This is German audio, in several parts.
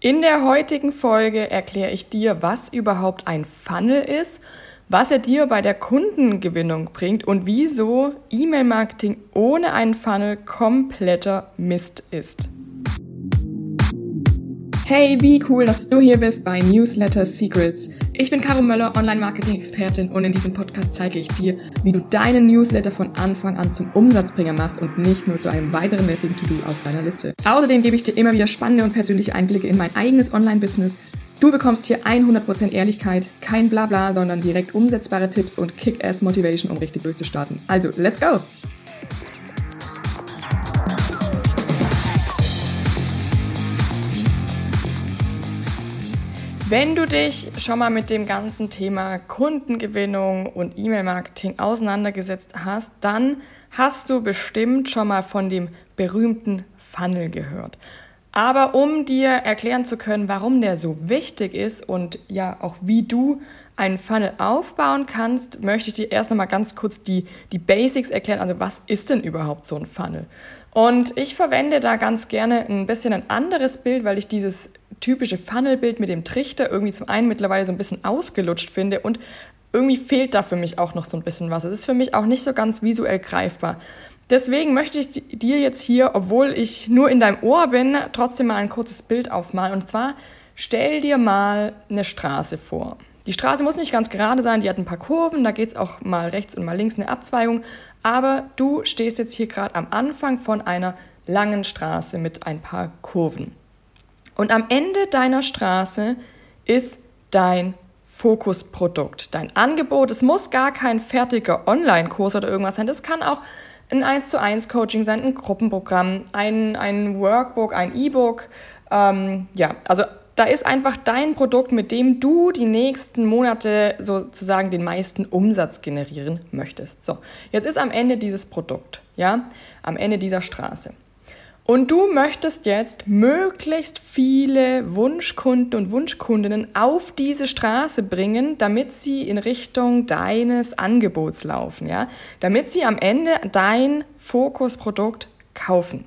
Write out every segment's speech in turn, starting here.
In der heutigen Folge erkläre ich dir, was überhaupt ein Funnel ist, was er dir bei der Kundengewinnung bringt und wieso E-Mail-Marketing ohne einen Funnel kompletter Mist ist. Hey, wie cool, dass du hier bist bei Newsletter Secrets. Ich bin Caro Möller, Online-Marketing-Expertin und in diesem Podcast zeige ich dir, wie du deinen Newsletter von Anfang an zum Umsatzbringer machst und nicht nur zu einem weiteren lästigen To-Do auf deiner Liste. Außerdem gebe ich dir immer wieder spannende und persönliche Einblicke in mein eigenes Online-Business. Du bekommst hier 100% Ehrlichkeit, kein Blabla, sondern direkt umsetzbare Tipps und Kick-Ass-Motivation, um richtig durchzustarten. Also, let's go! Wenn du dich schon mal mit dem ganzen Thema Kundengewinnung und E-Mail-Marketing auseinandergesetzt hast, dann hast du bestimmt schon mal von dem berühmten Funnel gehört. Aber um dir erklären zu können, warum der so wichtig ist und ja auch wie du einen Funnel aufbauen kannst, möchte ich dir erst noch mal ganz kurz die, die Basics erklären. Also was ist denn überhaupt so ein Funnel? Und ich verwende da ganz gerne ein bisschen ein anderes Bild, weil ich dieses typische Funnelbild mit dem Trichter irgendwie zum einen mittlerweile so ein bisschen ausgelutscht finde und irgendwie fehlt da für mich auch noch so ein bisschen was. Es ist für mich auch nicht so ganz visuell greifbar. Deswegen möchte ich dir jetzt hier, obwohl ich nur in deinem Ohr bin, trotzdem mal ein kurzes Bild aufmalen. Und zwar stell dir mal eine Straße vor. Die Straße muss nicht ganz gerade sein, die hat ein paar Kurven, da geht es auch mal rechts und mal links eine Abzweigung. Aber du stehst jetzt hier gerade am Anfang von einer langen Straße mit ein paar Kurven. Und am Ende deiner Straße ist dein Fokusprodukt, dein Angebot. Es muss gar kein fertiger Online-Kurs oder irgendwas sein. Das kann auch ein 1 zu 1 Coaching sein, ein Gruppenprogramm, ein, ein Workbook, ein E-Book. Ähm, ja, also da ist einfach dein Produkt, mit dem du die nächsten Monate sozusagen den meisten Umsatz generieren möchtest. So, jetzt ist am Ende dieses Produkt, ja, am Ende dieser Straße. Und du möchtest jetzt möglichst viele Wunschkunden und Wunschkundinnen auf diese Straße bringen, damit sie in Richtung deines Angebots laufen, ja? Damit sie am Ende dein Fokusprodukt kaufen.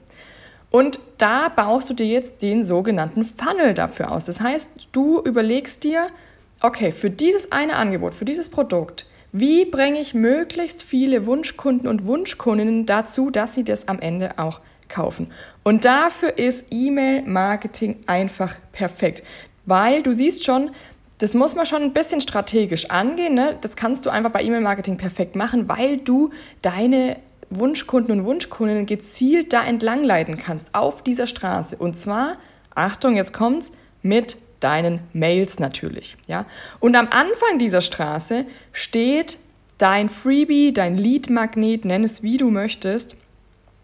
Und da baust du dir jetzt den sogenannten Funnel dafür aus. Das heißt, du überlegst dir, okay, für dieses eine Angebot, für dieses Produkt, wie bringe ich möglichst viele Wunschkunden und Wunschkundinnen dazu, dass sie das am Ende auch kaufen. Und dafür ist E-Mail-Marketing einfach perfekt, weil du siehst schon, das muss man schon ein bisschen strategisch angehen. Ne? Das kannst du einfach bei E-Mail-Marketing perfekt machen, weil du deine Wunschkunden und Wunschkundinnen gezielt da entlang leiten kannst, auf dieser Straße. Und zwar, Achtung, jetzt kommt's, mit deinen Mails natürlich. Ja? Und am Anfang dieser Straße steht dein Freebie, dein Lead-Magnet, nenn es wie du möchtest,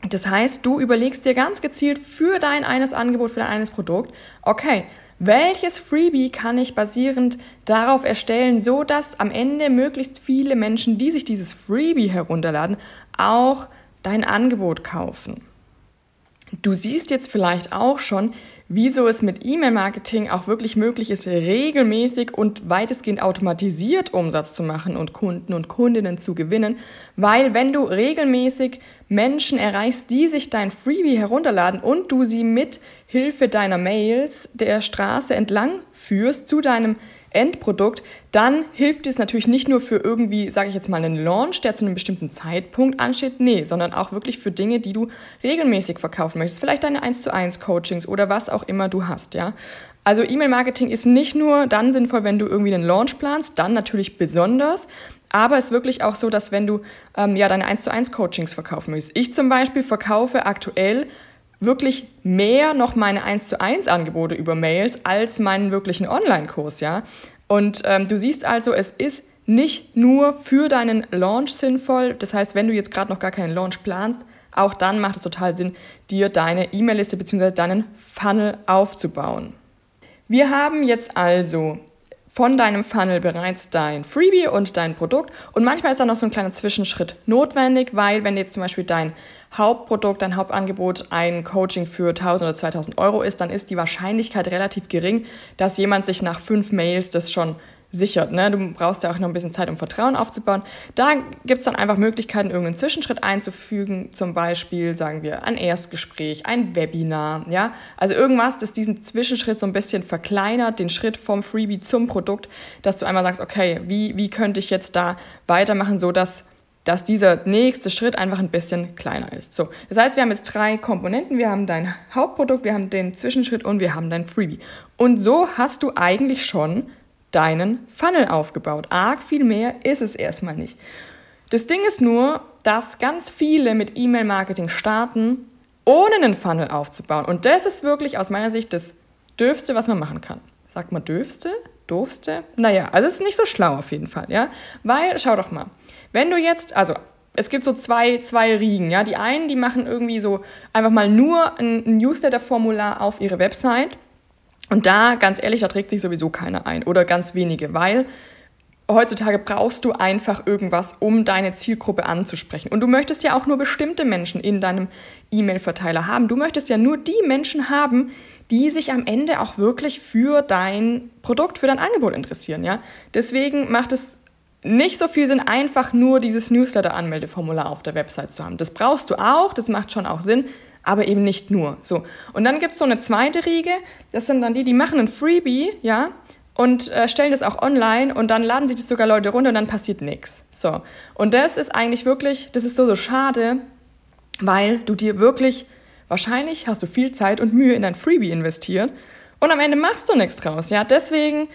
das heißt, du überlegst dir ganz gezielt für dein eines Angebot, für dein eines Produkt, okay, welches Freebie kann ich basierend darauf erstellen, so dass am Ende möglichst viele Menschen, die sich dieses Freebie herunterladen, auch dein Angebot kaufen. Du siehst jetzt vielleicht auch schon, wieso es mit E-Mail-Marketing auch wirklich möglich ist, regelmäßig und weitestgehend automatisiert Umsatz zu machen und Kunden und Kundinnen zu gewinnen, weil wenn du regelmäßig Menschen erreichst, die sich dein Freebie herunterladen und du sie mit Hilfe deiner Mails der Straße entlang führst zu deinem Endprodukt, dann hilft es natürlich nicht nur für irgendwie, sage ich jetzt mal, einen Launch, der zu einem bestimmten Zeitpunkt ansteht, nee, sondern auch wirklich für Dinge, die du regelmäßig verkaufen möchtest. Vielleicht deine 1 zu 1 Coachings oder was auch immer du hast, ja. Also E-Mail-Marketing ist nicht nur dann sinnvoll, wenn du irgendwie einen Launch planst, dann natürlich besonders, aber es ist wirklich auch so, dass wenn du ähm, ja deine 1 zu 1 Coachings verkaufen möchtest. Ich zum Beispiel verkaufe aktuell wirklich mehr noch meine 1 zu 1 Angebote über Mails als meinen wirklichen Online-Kurs, ja. Und ähm, du siehst also, es ist nicht nur für deinen Launch sinnvoll. Das heißt, wenn du jetzt gerade noch gar keinen Launch planst, auch dann macht es total Sinn, dir deine E-Mail-Liste bzw. deinen Funnel aufzubauen. Wir haben jetzt also von deinem Funnel bereits dein Freebie und dein Produkt. Und manchmal ist da noch so ein kleiner Zwischenschritt notwendig, weil wenn jetzt zum Beispiel dein Hauptprodukt, dein Hauptangebot ein Coaching für 1000 oder 2000 Euro ist, dann ist die Wahrscheinlichkeit relativ gering, dass jemand sich nach fünf Mails das schon sichert. Ne? Du brauchst ja auch noch ein bisschen Zeit, um Vertrauen aufzubauen. Da gibt es dann einfach Möglichkeiten, irgendeinen Zwischenschritt einzufügen, zum Beispiel, sagen wir, ein Erstgespräch, ein Webinar, ja. Also irgendwas, das diesen Zwischenschritt so ein bisschen verkleinert, den Schritt vom Freebie zum Produkt, dass du einmal sagst, okay, wie, wie könnte ich jetzt da weitermachen, so dass dass dieser nächste Schritt einfach ein bisschen kleiner ist. So, das heißt, wir haben jetzt drei Komponenten. Wir haben dein Hauptprodukt, wir haben den Zwischenschritt und wir haben dein Freebie. Und so hast du eigentlich schon deinen Funnel aufgebaut. Arg viel mehr ist es erstmal nicht. Das Ding ist nur, dass ganz viele mit E-Mail-Marketing starten, ohne einen Funnel aufzubauen. Und das ist wirklich aus meiner Sicht das Dürfste, was man machen kann. Sagt man Dürfste? Doofste? Naja, also es ist nicht so schlau auf jeden Fall, ja. Weil, schau doch mal, wenn du jetzt, also es gibt so zwei, zwei Riegen, ja. Die einen, die machen irgendwie so einfach mal nur ein Newsletter-Formular auf ihre Website. Und da, ganz ehrlich, da trägt sich sowieso keiner ein oder ganz wenige, weil heutzutage brauchst du einfach irgendwas, um deine Zielgruppe anzusprechen. Und du möchtest ja auch nur bestimmte Menschen in deinem E-Mail-Verteiler haben. Du möchtest ja nur die Menschen haben, die sich am Ende auch wirklich für dein Produkt, für dein Angebot interessieren. Ja? Deswegen macht es nicht so viel Sinn, einfach nur dieses Newsletter-Anmeldeformular auf der Website zu haben. Das brauchst du auch, das macht schon auch Sinn, aber eben nicht nur. So. Und dann gibt es so eine zweite Riege, das sind dann die, die machen ein Freebie, ja, und äh, stellen das auch online und dann laden sich das sogar Leute runter und dann passiert nichts. So. Und das ist eigentlich wirklich, das ist so, so schade, weil du dir wirklich, wahrscheinlich hast du viel Zeit und Mühe in dein Freebie investiert und am Ende machst du nichts draus. Ja, deswegen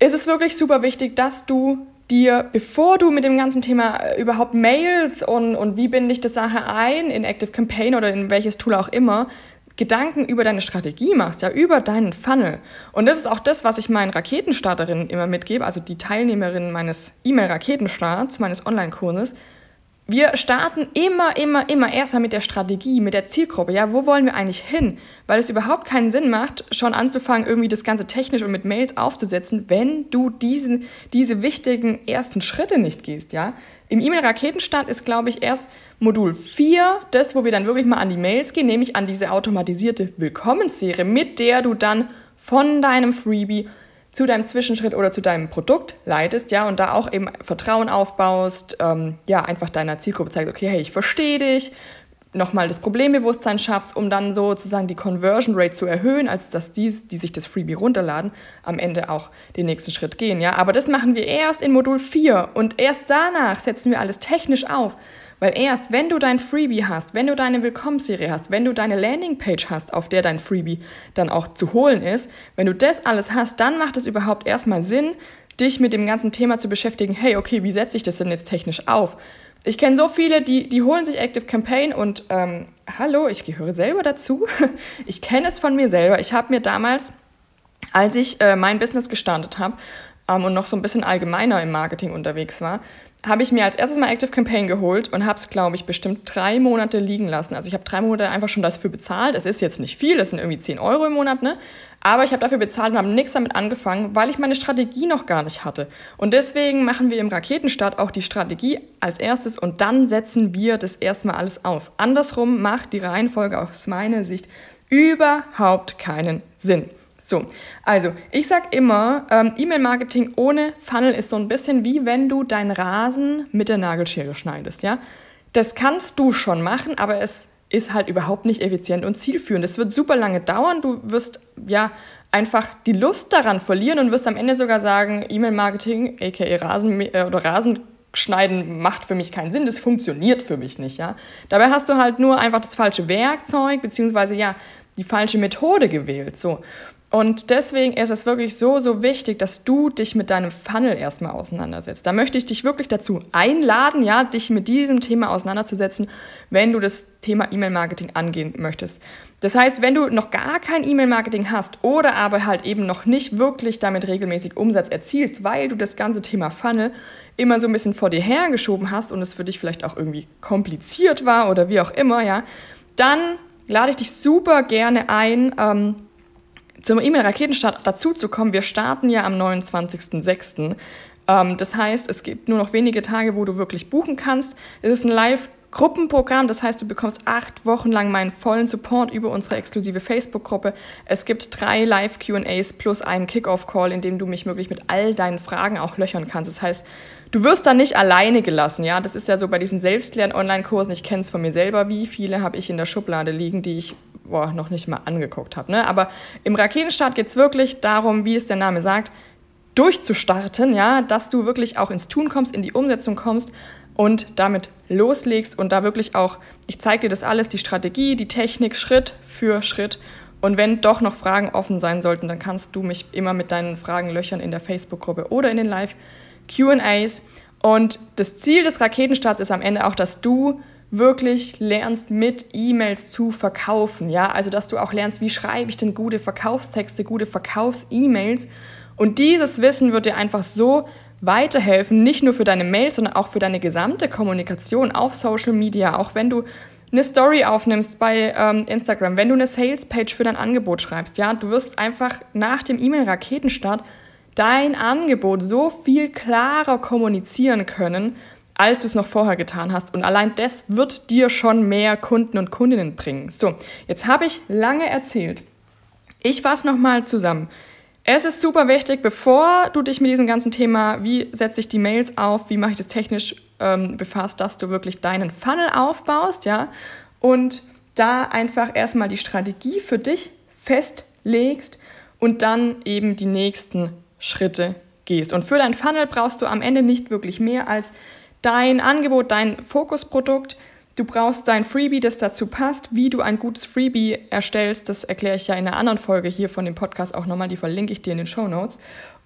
ist es wirklich super wichtig, dass du dir, bevor du mit dem ganzen Thema äh, überhaupt Mails und, und wie binde ich das Sache ein in Active Campaign oder in welches Tool auch immer, Gedanken über deine Strategie machst, ja, über deinen Funnel. Und das ist auch das, was ich meinen Raketenstarterinnen immer mitgebe, also die Teilnehmerinnen meines E-Mail-Raketenstarts, meines Online-Kurses, wir starten immer, immer, immer erstmal mit der Strategie, mit der Zielgruppe. Ja, wo wollen wir eigentlich hin? Weil es überhaupt keinen Sinn macht, schon anzufangen, irgendwie das Ganze technisch und mit Mails aufzusetzen, wenn du diesen, diese wichtigen ersten Schritte nicht gehst. Ja, im E-Mail-Raketenstart ist, glaube ich, erst Modul 4, das, wo wir dann wirklich mal an die Mails gehen, nämlich an diese automatisierte Willkommensserie, mit der du dann von deinem Freebie zu deinem Zwischenschritt oder zu deinem Produkt leitest, ja, und da auch eben Vertrauen aufbaust, ähm, ja, einfach deiner Zielgruppe zeigst, okay, hey, ich verstehe dich, nochmal das Problembewusstsein schaffst, um dann sozusagen die Conversion Rate zu erhöhen, als dass die, die sich das Freebie runterladen, am Ende auch den nächsten Schritt gehen, ja. Aber das machen wir erst in Modul 4 und erst danach setzen wir alles technisch auf. Weil erst, wenn du dein Freebie hast, wenn du deine Willkommensserie hast, wenn du deine Landingpage hast, auf der dein Freebie dann auch zu holen ist, wenn du das alles hast, dann macht es überhaupt erstmal Sinn, dich mit dem ganzen Thema zu beschäftigen. Hey, okay, wie setze ich das denn jetzt technisch auf? Ich kenne so viele, die, die holen sich Active Campaign und ähm, hallo, ich gehöre selber dazu. Ich kenne es von mir selber. Ich habe mir damals, als ich äh, mein Business gestartet habe ähm, und noch so ein bisschen allgemeiner im Marketing unterwegs war, habe ich mir als erstes mal Active Campaign geholt und habe es, glaube ich, bestimmt drei Monate liegen lassen. Also ich habe drei Monate einfach schon dafür bezahlt. Es ist jetzt nicht viel, das sind irgendwie 10 Euro im Monat, ne? Aber ich habe dafür bezahlt und habe nichts damit angefangen, weil ich meine Strategie noch gar nicht hatte. Und deswegen machen wir im Raketenstart auch die Strategie als erstes und dann setzen wir das erstmal alles auf. Andersrum macht die Reihenfolge aus meiner Sicht überhaupt keinen Sinn. So, also ich sag immer, ähm, E-Mail-Marketing ohne Funnel ist so ein bisschen wie wenn du deinen Rasen mit der Nagelschere schneidest, ja. Das kannst du schon machen, aber es ist halt überhaupt nicht effizient und zielführend. Es wird super lange dauern. Du wirst ja einfach die Lust daran verlieren und wirst am Ende sogar sagen, E-Mail-Marketing, aka Rasen äh, oder Rasenschneiden macht für mich keinen Sinn, das funktioniert für mich nicht, ja. Dabei hast du halt nur einfach das falsche Werkzeug, beziehungsweise ja, die falsche Methode gewählt, so. Und deswegen ist es wirklich so, so wichtig, dass du dich mit deinem Funnel erstmal auseinandersetzt. Da möchte ich dich wirklich dazu einladen, ja, dich mit diesem Thema auseinanderzusetzen, wenn du das Thema E-Mail-Marketing angehen möchtest. Das heißt, wenn du noch gar kein E-Mail-Marketing hast oder aber halt eben noch nicht wirklich damit regelmäßig Umsatz erzielst, weil du das ganze Thema Funnel immer so ein bisschen vor dir hergeschoben hast und es für dich vielleicht auch irgendwie kompliziert war oder wie auch immer, ja, dann lade ich dich super gerne ein, ähm, zum E-Mail-Raketenstart dazu zu kommen, wir starten ja am 29.06. Ähm, das heißt, es gibt nur noch wenige Tage, wo du wirklich buchen kannst. Es ist ein Live- Gruppenprogramm. Das heißt, du bekommst acht Wochen lang meinen vollen Support über unsere exklusive Facebook-Gruppe. Es gibt drei Live-QAs plus einen Kick-Off-Call, in dem du mich möglich mit all deinen Fragen auch löchern kannst. Das heißt, du wirst da nicht alleine gelassen. Ja, das ist ja so bei diesen Selbstlern-Online-Kursen. Ich kenne es von mir selber. Wie viele habe ich in der Schublade liegen, die ich boah, noch nicht mal angeguckt habe. Ne? Aber im Raketenstart geht es wirklich darum, wie es der Name sagt, durchzustarten, ja, dass du wirklich auch ins Tun kommst, in die Umsetzung kommst und damit loslegst und da wirklich auch, ich zeige dir das alles, die Strategie, die Technik, Schritt für Schritt. Und wenn doch noch Fragen offen sein sollten, dann kannst du mich immer mit deinen Fragen löchern in der Facebook-Gruppe oder in den Live-QAs. Und das Ziel des Raketenstarts ist am Ende auch, dass du wirklich lernst, mit E-Mails zu verkaufen. Ja, also dass du auch lernst, wie schreibe ich denn gute Verkaufstexte, gute Verkaufs-E-Mails. Und dieses Wissen wird dir einfach so weiterhelfen, nicht nur für deine Mails, sondern auch für deine gesamte Kommunikation auf Social Media. Auch wenn du eine Story aufnimmst bei ähm, Instagram, wenn du eine Sales-Page für dein Angebot schreibst, ja, du wirst einfach nach dem E-Mail-Raketenstart dein Angebot so viel klarer kommunizieren können, als du es noch vorher getan hast. Und allein das wird dir schon mehr Kunden und Kundinnen bringen. So, jetzt habe ich lange erzählt. Ich fasse nochmal zusammen. Es ist super wichtig, bevor du dich mit diesem ganzen Thema, wie setze ich die Mails auf, wie mache ich das technisch ähm, befasst, dass du wirklich deinen Funnel aufbaust, ja, und da einfach erstmal die Strategie für dich festlegst und dann eben die nächsten Schritte gehst. Und für dein Funnel brauchst du am Ende nicht wirklich mehr als dein Angebot, dein Fokusprodukt, Du brauchst dein Freebie, das dazu passt. Wie du ein gutes Freebie erstellst, das erkläre ich ja in einer anderen Folge hier von dem Podcast auch nochmal. Die verlinke ich dir in den Show Notes.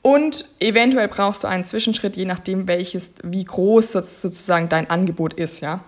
Und eventuell brauchst du einen Zwischenschritt, je nachdem, welches, wie groß sozusagen dein Angebot ist, ja.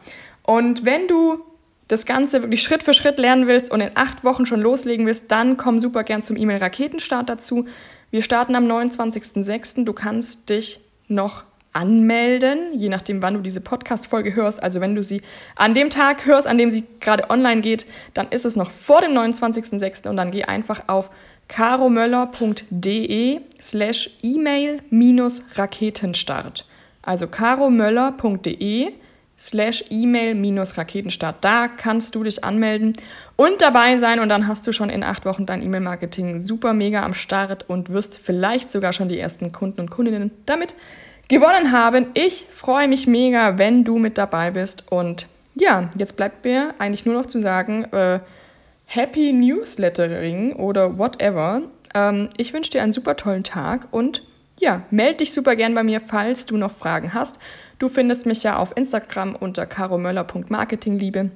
Und wenn du das Ganze wirklich Schritt für Schritt lernen willst und in acht Wochen schon loslegen willst, dann komm super gern zum E-Mail-Raketenstart dazu. Wir starten am 29.06. Du kannst dich noch anmelden, je nachdem, wann du diese Podcast-Folge hörst. Also wenn du sie an dem Tag hörst, an dem sie gerade online geht, dann ist es noch vor dem 29.06. und dann geh einfach auf caromöller.de slash E-Mail minus Raketenstart. Also caromöller.de slash E-Mail minus Raketenstart. Da kannst du dich anmelden und dabei sein und dann hast du schon in acht Wochen dein E-Mail-Marketing super mega am Start und wirst vielleicht sogar schon die ersten Kunden und Kundinnen damit gewonnen haben. Ich freue mich mega, wenn du mit dabei bist. Und ja, jetzt bleibt mir eigentlich nur noch zu sagen, äh, Happy Newslettering oder whatever. Ähm, ich wünsche dir einen super tollen Tag und ja, melde dich super gern bei mir, falls du noch Fragen hast. Du findest mich ja auf Instagram unter caromöller.marketingliebe.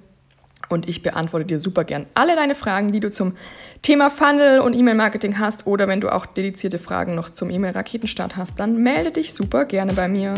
Und ich beantworte dir super gern alle deine Fragen, die du zum Thema Funnel und E-Mail-Marketing hast. Oder wenn du auch dedizierte Fragen noch zum E-Mail-Raketenstart hast, dann melde dich super gerne bei mir.